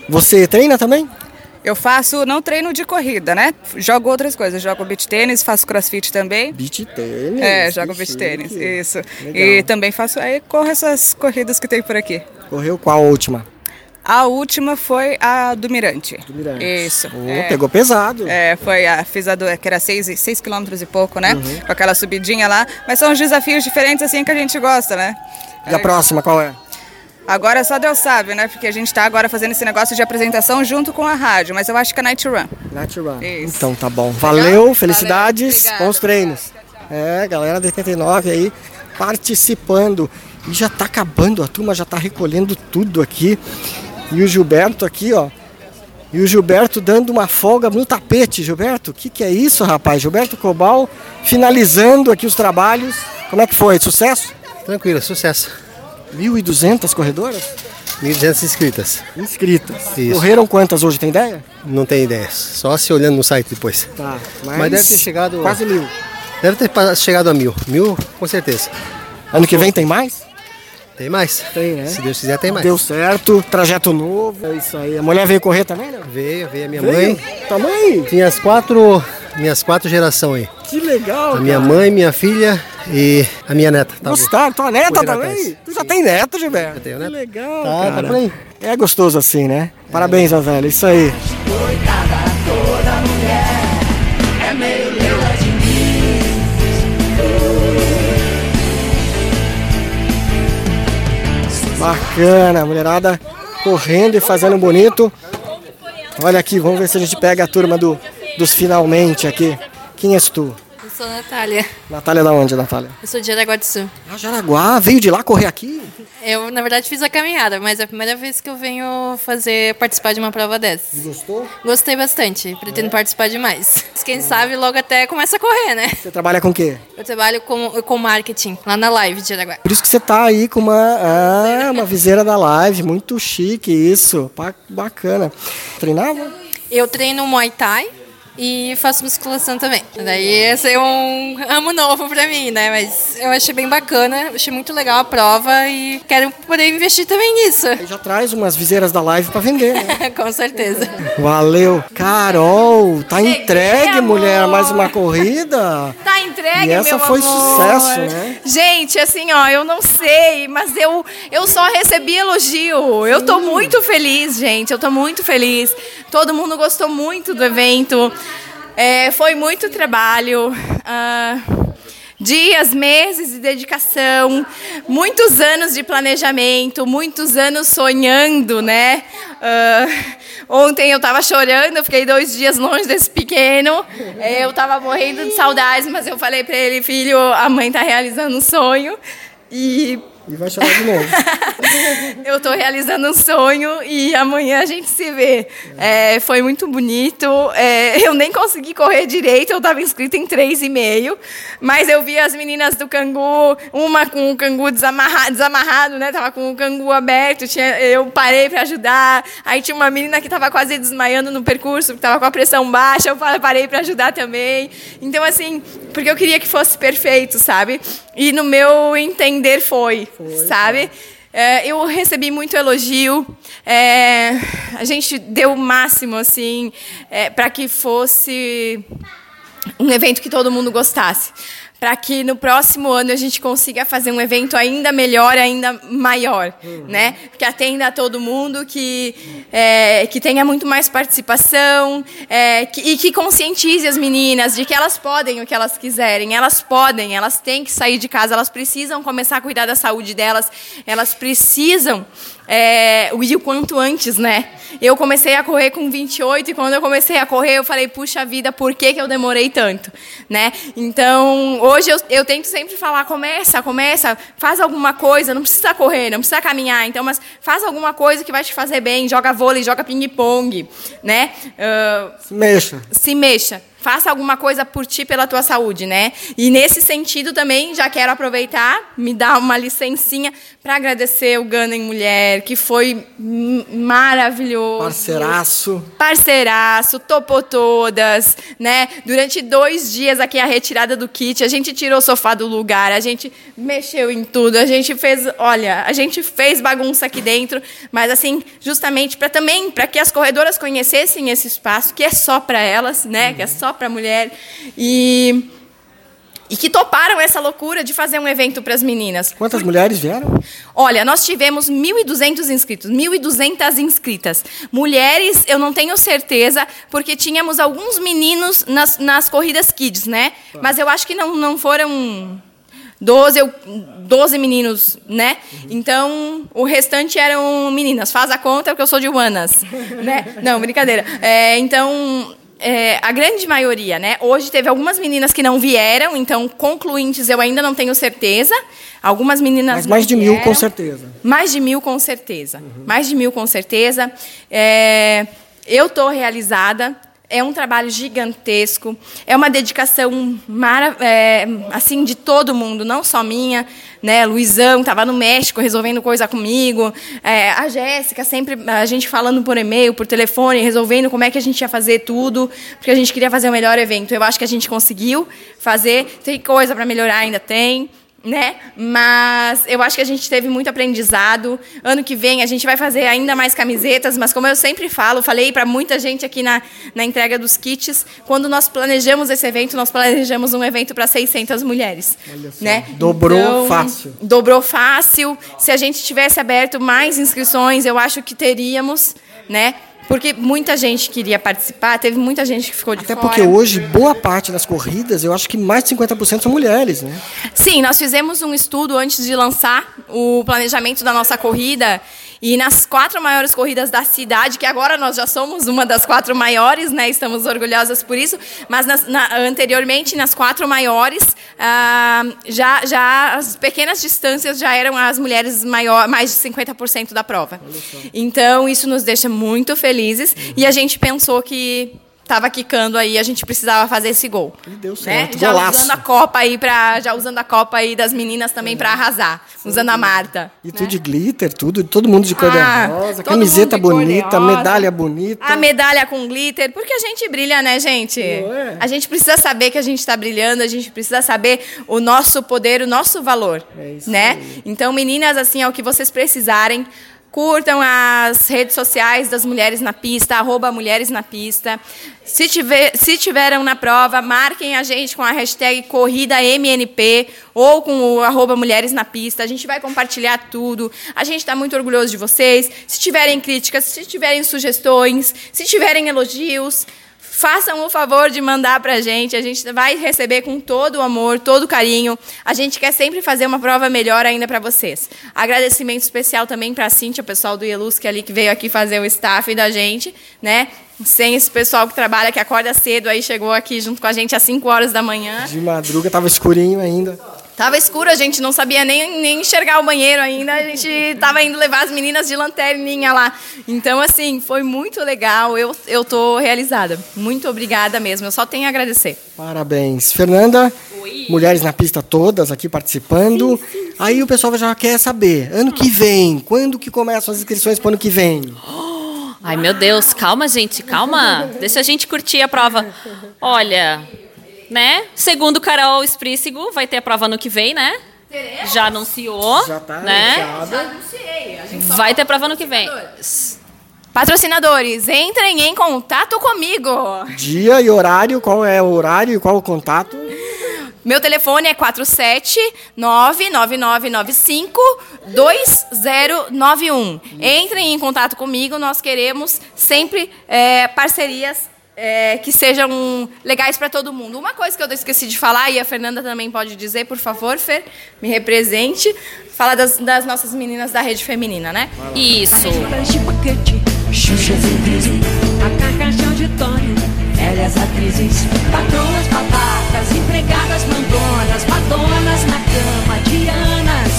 S1: Você (laughs) treina também?
S3: Eu faço, não treino de corrida, né? Jogo outras coisas. Jogo beach tênis, faço crossfit também.
S1: Beach tênis?
S3: É, jogo beach tênis, isso.
S1: Legal.
S3: E também faço, aí corro essas corridas que tem por aqui.
S1: Correu qual a última?
S3: A última foi a do Mirante.
S1: Do Mirante.
S3: Isso.
S1: Oh, pegou pesado.
S3: É, foi a, fiz a do, que era 6 seis quilômetros e pouco, né?
S1: Uhum.
S3: Com aquela subidinha lá. Mas são os desafios diferentes assim que a gente gosta, né?
S1: E a próxima qual é?
S3: Agora só Deus sabe, né? Porque a gente tá agora fazendo esse negócio de apresentação junto com a rádio, mas eu acho que é Night Run.
S1: Night Run.
S3: Isso.
S1: Então tá bom. Valeu, felicidades,
S3: obrigada.
S1: bons treinos. É, galera da 89 aí participando. E já tá acabando, a turma já tá recolhendo tudo aqui. E o Gilberto aqui, ó. E o Gilberto dando uma folga no tapete. Gilberto, o que, que é isso, rapaz? Gilberto Cobal finalizando aqui os trabalhos. Como é que foi? Sucesso?
S19: Tranquilo, sucesso.
S1: 1.200 corredoras?
S19: 1.200 inscritas.
S1: Inscritas.
S19: Isso.
S1: Correram quantas hoje, tem ideia?
S19: Não tem ideia, só se olhando no site depois.
S1: Tá, mas,
S19: Mas, deve ter chegado.
S1: Quase mil.
S19: Deve ter chegado a mil. Mil, com certeza.
S1: Ano que vem tem mais?
S19: Tem mais.
S1: Tem, né?
S19: Se Deus quiser, tem mais.
S1: Deu certo, trajeto novo, é isso aí. A mulher veio correr também, né?
S19: Veio, veio a minha
S1: Veio?
S19: mãe.
S1: Tua mãe?
S19: Tinha as quatro. Minhas quatro gerações aí.
S1: Que legal,
S19: A minha
S1: cara.
S19: mãe, minha filha e a minha neta. Tá
S1: Gostaram? Tua neta também? Tu já tem neto, Gilberto?
S19: tenho
S1: Que
S19: neto.
S1: legal,
S19: Tá, tá
S1: cara.
S19: por aí.
S1: É gostoso assim, né? Parabéns, ó, velho. Isso aí.
S2: Toda mulher é meio leila de
S1: Bacana, mulherada correndo e fazendo bonito. Olha aqui, vamos ver se a gente pega a turma do, dos finalmente aqui. Quem és tu?
S20: Sou Natália.
S1: Natália da onde, Natália?
S20: Eu sou de Jaraguá do Sul.
S1: Ah, Jaraguá, veio de lá correr aqui?
S20: Eu, na verdade, fiz a caminhada, mas é a primeira vez que eu venho fazer, participar de uma prova dessas.
S1: Gostou?
S20: Gostei bastante. Pretendo participar de mais. Quem sabe logo até começa a correr, né?
S1: Você trabalha com o quê?
S20: Eu trabalho com, com marketing, lá na live de Jaraguá.
S1: Por isso que você tá aí com uma, ah, uma viseira da live, muito chique isso, Ba- bacana. Treinava?
S20: Eu treino Muay Thai e faço musculação também. Daí esse é um ramo novo pra mim, né? Mas eu achei bem bacana, achei muito legal a prova e quero poder investir também nisso.
S1: Já traz umas viseiras da live pra vender, né? (laughs)
S20: Com certeza.
S1: Valeu. Carol, tá entregue, mulher, mais uma corrida?
S6: Tá entregue,
S1: E essa foi
S6: amor.
S1: sucesso, né?
S6: Gente, assim, ó, eu não sei, mas eu, eu só recebi elogio. Eu tô muito feliz, gente. Eu tô muito feliz. Todo mundo gostou muito do evento. É, foi muito trabalho. ah, dias, meses de dedicação, muitos anos de planejamento, muitos anos sonhando, né? Ah, ontem eu tava chorando, eu fiquei dois dias longe desse pequeno. É, Eu tava morrendo de saudades, mas eu falei pra ele, filho, a mãe tá realizando um sonho. E
S1: E vai chorar de novo. (laughs)
S6: eu tô realizando um sonho e amanhã a gente se vê. É, foi muito bonito. É, eu nem consegui correr direito, eu tava inscrita em 3,5. Mas eu vi as meninas do cangu, uma com o cangu desamarrado, desamarrado né? Tava com o cangu aberto. Tinha, eu parei para ajudar. Aí tinha uma menina que tava quase desmaiando no percurso, que tava com a pressão baixa. Eu parei para ajudar também. Então, assim, porque eu queria que fosse perfeito, sabe? E no meu entender foi, sabe? É, eu recebi muito elogio. é, a gente deu o máximo assim para que fosse um evento que todo mundo gostasse. Para que no próximo ano a gente consiga fazer um evento ainda melhor, ainda maior, né? Que atenda a todo mundo, que, é, que tenha muito mais participação é, que- e que conscientize as meninas de que elas podem o que elas quiserem, elas podem, elas têm que sair de casa, elas precisam começar a cuidar da saúde delas, elas precisam é, o quanto antes, né? Eu comecei a correr com 28 e quando eu comecei a correr eu falei, puxa vida, por que, que eu demorei tanto, né? Então, hoje eu, eu tento sempre falar, começa, começa, faz alguma coisa, não precisa correr, não precisa caminhar, então, mas faz alguma coisa que vai te fazer bem, joga vôlei, joga ping-pong, né? Ah,
S1: Mexa.
S6: se mexa. Faça alguma coisa por ti, pela tua saúde, né? E nesse sentido também, já quero aproveitar, me dar uma licencinha para agradecer o Gana em Mulher, que foi maravilhoso.
S1: Parceiraço.
S6: Parceiraço, topou todas, né? Durante dois dias aqui a retirada do kit, a gente tirou o sofá do lugar, a gente mexeu em tudo, a gente fez, olha, a gente fez bagunça aqui dentro, mas assim, justamente para também para que as corredoras conhecessem esse espaço que é só para elas, né? Que é só para mulher e e que toparam essa loucura de fazer um evento para as meninas.
S1: Quantas mulheres vieram?
S6: Olha, nós tivemos 1.200 inscritos, 1.200 inscritas. Mulheres, eu não tenho certeza, porque tínhamos alguns meninos nas, nas corridas kids, né? Mas eu acho que não, não foram 12, eu- 12 meninos, né? Então, o restante eram meninas. Faz a conta, porque eu sou de humanas, né? (laughs) Não, brincadeira. É, então, é, a grande maioria, né? Hoje teve algumas meninas que não vieram, então, concluintes eu ainda não tenho certeza. Algumas meninas
S1: Mas mais de mil, com
S6: vieram.
S1: certeza.
S6: Mais de mil, com certeza. Mais de mil, com certeza. É, eu estou realizada. É um trabalho gigantesco. É uma dedicação é, assim de todo mundo, não só minha. Né? Luizão estava no México resolvendo coisa comigo. É, a Jéssica sempre a gente falando por e-mail, por telefone, resolvendo como é que a gente ia fazer tudo, porque a gente queria fazer o melhor evento. Eu acho que a gente conseguiu fazer. Tem coisa para melhorar, ainda tem né? Mas eu acho que a gente teve muito aprendizado. Ano que vem a gente vai fazer ainda mais camisetas, mas como eu sempre falo, falei para muita gente aqui na, na entrega dos kits, quando nós planejamos esse evento, nós planejamos um evento para 600 mulheres, né?
S1: Dobrou
S6: Então,
S1: fácil.
S6: Dobrou fácil. Se a gente tivesse aberto mais inscrições, eu acho que teríamos, né? Porque muita gente queria participar, teve muita gente que ficou de
S1: Até
S6: fora.
S1: porque hoje, boa parte das corridas, eu acho que mais de 50% são mulheres, né?
S6: Sim, nós fizemos um estudo antes de lançar o planejamento da nossa corrida. E nas quatro maiores corridas da cidade, que agora nós já somos uma das quatro maiores, né? Estamos orgulhosas por isso. Mas nas- na- anteriormente, nas quatro maiores, ah, já, já as pequenas distâncias já eram as mulheres maior, mais de 50% da prova. Então, isso nos deixa muito felizes. E a gente pensou que estava quicando aí, a gente precisava fazer esse gol. E
S1: deu
S6: certo,
S1: certo,
S6: já
S1: golaço.
S6: usando a Copa aí para já usando a Copa aí das meninas também para arrasar, usando a Marta.
S1: E tudo de glitter, tudo, todo mundo de cor de
S6: Ah,
S1: rosa,
S6: todo
S1: camiseta
S6: de
S1: bonita, medalha bonita.
S6: A medalha com glitter, porque a gente brilha, né, gente? A gente precisa saber que a gente está brilhando, a gente precisa saber o nosso poder, o nosso valor, né? Então, meninas, assim, é o que vocês precisarem. Curtam as redes sociais das Mulheres na Pista, arroba Mulheres na Pista. Se, tiver, se tiveram na prova, marquem a gente com a hashtag CorridaMNP ou com o arroba Mulheres na Pista. A gente vai compartilhar tudo. A gente está muito orgulhoso de vocês. Se tiverem críticas, se tiverem sugestões, se tiverem elogios, façam o favor de mandar para a gente. A gente vai receber com todo o amor, todo o carinho. A gente quer sempre fazer uma prova melhor ainda para vocês. Agradecimento especial também para a Cintia, o pessoal do Ielus, que é ali que veio aqui fazer o staff da gente, né? Sem esse pessoal que trabalha, que acorda cedo, aí chegou aqui junto com a gente às 5 horas da manhã.
S1: De madruga, tava escurinho ainda.
S6: Tava escuro, a gente não sabia nem, nem enxergar o banheiro ainda. A gente tava indo levar as meninas de lanterninha lá. Então, assim, foi muito legal. Eu, eu tô realizada. Muito obrigada mesmo. Eu só tenho a agradecer.
S1: Parabéns. Fernanda, mulheres na pista todas aqui participando. Aí o pessoal já quer saber, ano que vem, quando que começam as inscrições para o ano que vem?
S21: Ai, meu Deus, calma, gente, calma. Deixa a gente curtir a prova. Olha, né? Segundo Carol Esprícigo, vai ter a prova no que vem, né? Já anunciou,
S1: Já tá
S21: né?
S1: anunciado.
S21: Vai ter prova no que vem.
S6: Patrocinadores, entrem em contato comigo.
S1: Dia e horário, qual é o horário e qual o contato?
S6: Meu telefone é 479-9995-2091. Entrem em contato comigo, nós queremos sempre é, parcerias é, que sejam legais para todo mundo. Uma coisa que eu esqueci de falar, e a Fernanda também pode dizer, por favor, Fer, me represente. Fala das, das nossas meninas da rede feminina, né?
S21: Isso.
S2: Xuxas em crise, a carcação de Tony, velhas atrizes, patroas babacas, empregadas mandonas, madonas na cama, dianas,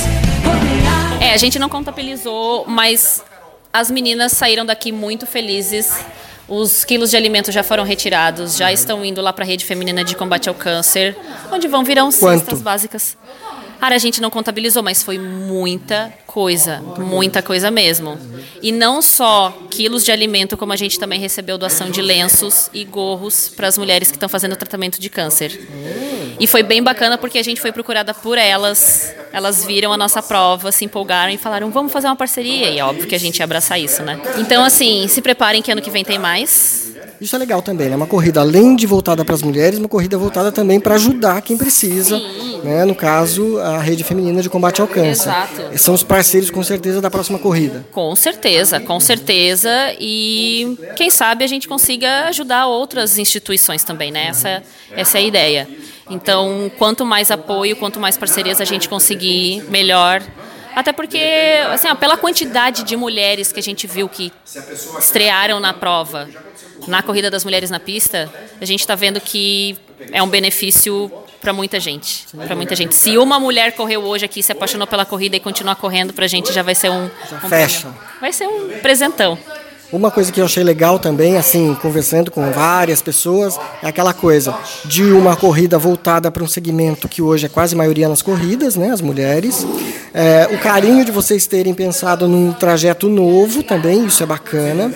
S2: bobear.
S21: É, a gente não contabilizou, mas as meninas saíram daqui muito felizes. Os quilos de alimento já foram retirados, já estão indo lá para a rede feminina de combate ao câncer, onde vão virar cestas básicas. Cara, a gente não contabilizou, mas foi muita coisa, muita coisa mesmo. E não só quilos de alimento, como a gente também recebeu doação de lenços e gorros para as mulheres que estão fazendo tratamento de câncer. E foi bem bacana porque a gente foi procurada por elas. Elas viram a nossa prova, se empolgaram e falaram: vamos fazer uma parceria. E é óbvio que a gente ia abraçar isso, né? Então, assim, se preparem que ano que vem tem mais.
S1: Isso é legal também, né? Uma corrida além de voltada para as mulheres, uma corrida voltada também para ajudar quem precisa. Né? No caso, a Rede Feminina de Combate ao Câncer.
S21: Exato.
S1: São os parceiros, com certeza, da próxima corrida.
S21: Com certeza, com certeza. E quem sabe a gente consiga ajudar outras instituições também, né? Essa, essa é a ideia. Então, quanto mais apoio, quanto mais parcerias a gente conseguir, melhor. Até porque, assim, ó, pela quantidade de mulheres que a gente viu que estrearam na prova, na corrida das mulheres na pista, a gente está vendo que é um benefício para muita gente, para muita gente. Se uma mulher correu hoje aqui, se apaixonou pela corrida e continua correndo, para a gente já vai ser um, um vai ser um presentão.
S1: Uma coisa que eu achei legal também, assim, conversando com várias pessoas, é aquela coisa de uma corrida voltada para um segmento que hoje é quase maioria nas corridas, né, as mulheres. É, o carinho de vocês terem pensado num trajeto novo também, isso é bacana.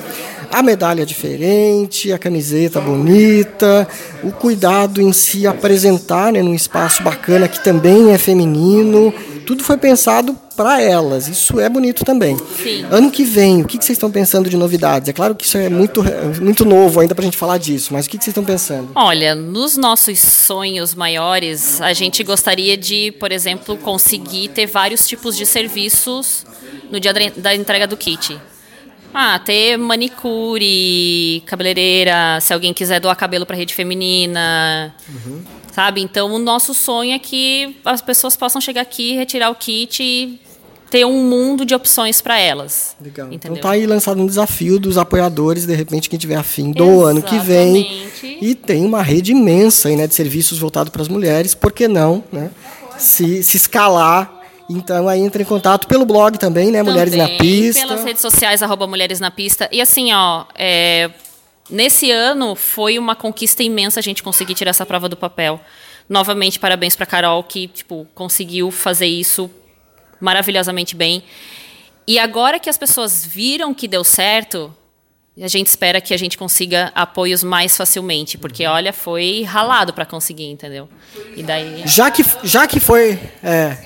S1: A medalha diferente, a camiseta bonita, o cuidado em se apresentar né, num espaço bacana que também é feminino. Tudo foi pensado para elas. Isso é bonito também.
S21: Sim.
S1: Ano que vem, o que vocês estão pensando de novidades? É claro que isso é muito, muito novo ainda para a gente falar disso, mas o que vocês estão pensando?
S21: Olha, nos nossos sonhos maiores, a gente gostaria de, por exemplo, conseguir ter vários tipos de serviços no dia da entrega do kit. Ah, ter manicure, cabeleireira, se alguém quiser doar cabelo para rede feminina, sabe? Então, o nosso sonho é que as pessoas possam chegar aqui, retirar o kit e ter um mundo de opções para elas.
S1: Legal.
S21: Entendeu?
S1: Então tá aí lançado um desafio dos apoiadores, de repente, quem tiver afim do ano que vem. E tem uma rede imensa aí, né, de serviços voltados para as mulheres, por que não, né? Se, se escalar. Então aí entra em contato pelo blog também, né? Mulheres na Pista.
S21: Pelas redes sociais, arroba Mulheres na Pista. E assim, ó, é, nesse ano foi uma conquista imensa a gente conseguir tirar essa prova do papel. Novamente, parabéns para Carol, que tipo, conseguiu fazer isso maravilhosamente bem. E agora que as pessoas viram que deu certo, a gente espera que a gente consiga apoios mais facilmente, porque olha, foi ralado para conseguir, entendeu? E daí
S1: Já que, já que foi. é,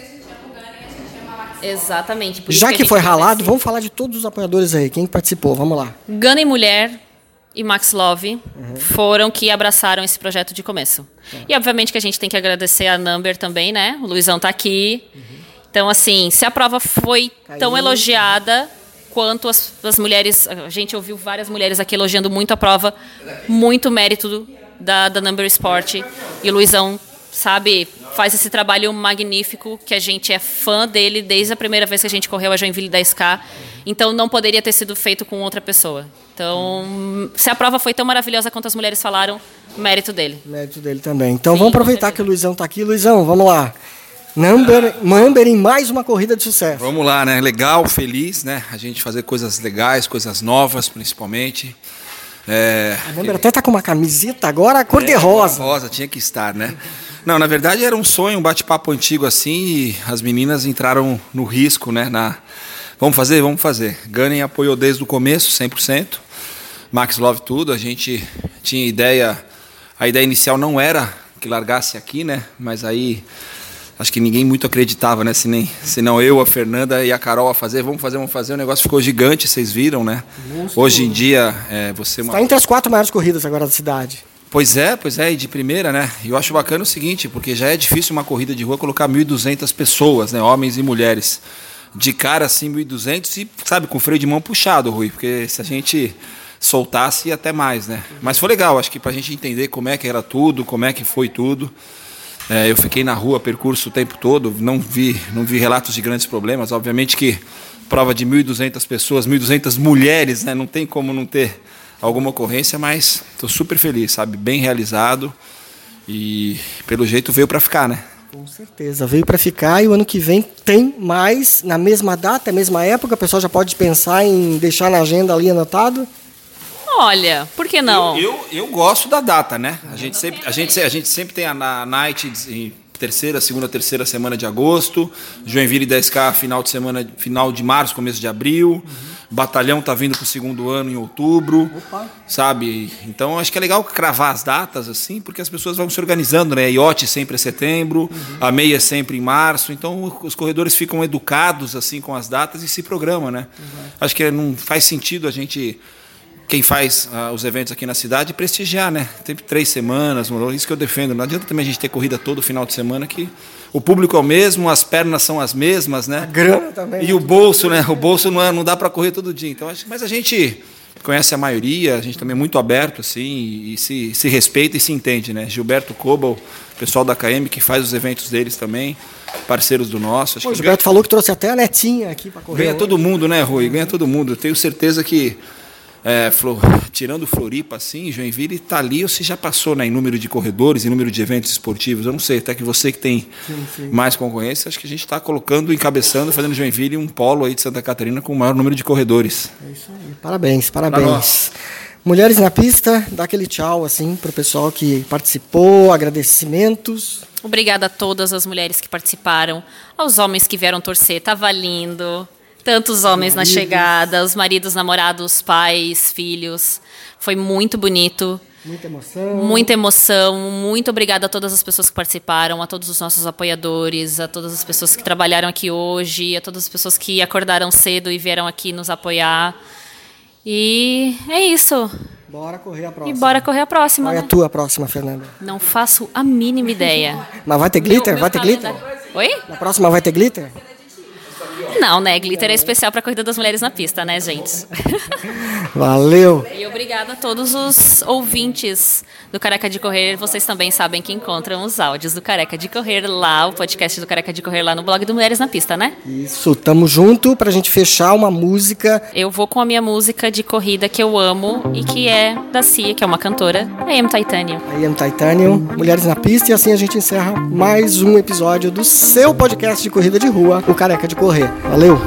S21: Exatamente.
S1: já que
S21: gente
S1: foi ralado, vamos falar de todos os apoiadores aí. Quem participou? Vamos lá.
S21: Gana e Mulher e Max Love foram que abraçaram esse projeto de começo. E obviamente que a gente tem que agradecer a Number também, né? O Luizão tá aqui. Então, assim, se a prova foi tão elogiada quanto as, as mulheres. A gente ouviu várias mulheres aqui elogiando muito a prova, muito mérito da, da Number Sport. E o Luizão, sabe, faz esse trabalho magnífico que a gente é fã dele desde a primeira vez que a gente correu a Joinville 10K. Então não poderia ter sido feito com outra pessoa. Então, se a prova foi tão maravilhosa quanto as mulheres falaram, mérito dele.
S1: Mérito dele também. Então vamos aproveitar que o Luizão está aqui. Luizão, vamos lá. Number, Number em mais uma corrida de sucesso.
S22: Vamos lá, né? Legal, feliz, né? A gente fazer coisas legais, coisas novas, principalmente. É,
S1: A Number até tá com uma camiseta agora cor-de-rosa.
S22: rosa, tinha que estar, né? Não, na verdade era um sonho, um bate-papo antigo assim, e as meninas entraram no risco, né? Na... Vamos fazer? Vamos fazer. Gunning apoiou desde o começo, 100%. Max Love tudo. A gente tinha ideia. A ideia inicial não era que largasse aqui, né? Mas aí acho que ninguém muito acreditava, né? Se nem, se não eu, a Fernanda e a Carol a fazer, vamos fazer, vamos fazer. O negócio ficou gigante, vocês viram, né?
S1: Monstro.
S22: Hoje em dia, é, você é uma
S1: Está entre as quatro maiores corridas agora da cidade.
S22: Pois é, pois é, e de primeira, né? E eu acho bacana o seguinte, porque já é difícil uma corrida de rua colocar 1.200 pessoas, né? Homens e mulheres. De cara, assim, 1.200 e, sabe, com freio de mão puxado, Rui, porque se a gente soltasse, ia até mais, né? Mas foi legal, acho que pra gente entender como é que era tudo, como é que foi tudo. É, eu fiquei na rua, percurso o tempo todo, não vi, não vi relatos de grandes problemas. Obviamente que prova de 1.200 pessoas, 1.200 mulheres, né? Não tem como não ter alguma ocorrência, mas estou super feliz, sabe? Bem realizado e pelo jeito veio para ficar, né?
S23: Com certeza, veio para ficar e o ano que vem tem mais, na mesma data, mesma época, o pessoal já pode pensar em deixar na agenda ali anotado?
S21: Olha, por que não?
S22: Eu, eu, eu gosto da data, né? A gente sempre, a gente, a gente sempre tem a night em terceira, segunda, terceira semana de agosto, Joinville 10K final de semana, final de março, começo de abril. Batalhão tá vindo pro segundo ano em outubro, sabe? Então acho que é legal cravar as datas assim, porque as pessoas vão se organizando, né? A IOT sempre é setembro, a meia é sempre em março, então os corredores ficam educados assim com as datas e se programam, né? Acho que não faz sentido a gente quem faz ah, os eventos aqui na cidade prestigiar, né? Tem três semanas, isso que eu defendo. Não adianta também a gente ter corrida todo final de semana que o público é o mesmo, as pernas são as mesmas, né? A
S23: grana também.
S22: E o bolso, né? O bolso não, é, não dá para correr todo dia. Então, mas a gente conhece a maioria, a gente também é muito aberto assim e, se, se respeita e se entende, né? Gilberto Cobal, pessoal da KM que faz os eventos deles também, parceiros do nosso. Acho
S23: Pô, o Gilberto falou que trouxe até a netinha aqui para correr.
S22: Ganha todo mundo, né, Rui? Ganha todo mundo. Eu tenho certeza que, é, Flo- tirando Floripa, assim, Joinville está ali, ou se já passou né, em número de corredores, em número de eventos esportivos. Eu não sei, até que você que tem
S23: Sim, sim.
S22: mais concorrência, acho que a gente está colocando, encabeçando, fazendo Joinville um polo aí de Santa Catarina com o maior número de corredores.
S23: Parabéns,
S22: Pra
S23: parabéns.
S22: nós.
S23: Mulheres na pista, dá aquele tchau assim pro pessoal que participou, agradecimentos.
S21: Obrigada a todas as mulheres que participaram, aos homens que vieram torcer, tava lindo. Tantos homens na
S23: Maridos.
S21: chegada, os maridos, namorados, pais, filhos. Foi muito bonito.
S23: Muita emoção.
S21: Muita emoção. Muito obrigada a todas as pessoas que participaram, a todos os nossos apoiadores, a todas as pessoas que trabalharam aqui hoje, a todas as pessoas que acordaram cedo e vieram aqui nos apoiar. E é isso.
S23: Bora correr a
S21: E
S23: próxima.
S21: bora correr a próxima.
S23: Qual é a
S21: né?
S23: tua próxima, Fernanda?
S21: Não faço a mínima ideia.
S23: Mas vai ter glitter? vai ter glitter?
S21: Oi?
S23: Na próxima vai ter glitter?
S21: Não, né? Glitter é especial para a corrida das mulheres na pista, né, gente? (laughs)
S23: Valeu.
S21: E obrigada a todos os ouvintes do Careca de Correr. Vocês também sabem que encontram os áudios do Careca de Correr lá, o podcast do Careca de Correr lá no blog do Mulheres na Pista, né?
S23: Isso, tamo junto pra gente fechar uma música.
S21: Eu vou com a minha música de corrida que eu amo e que é da Cia, que é uma cantora, a M Titanium.
S23: I am Titanium, Mulheres na Pista, e assim a gente encerra mais um episódio do seu podcast de corrida de rua, o Careca de Correr. Valeu!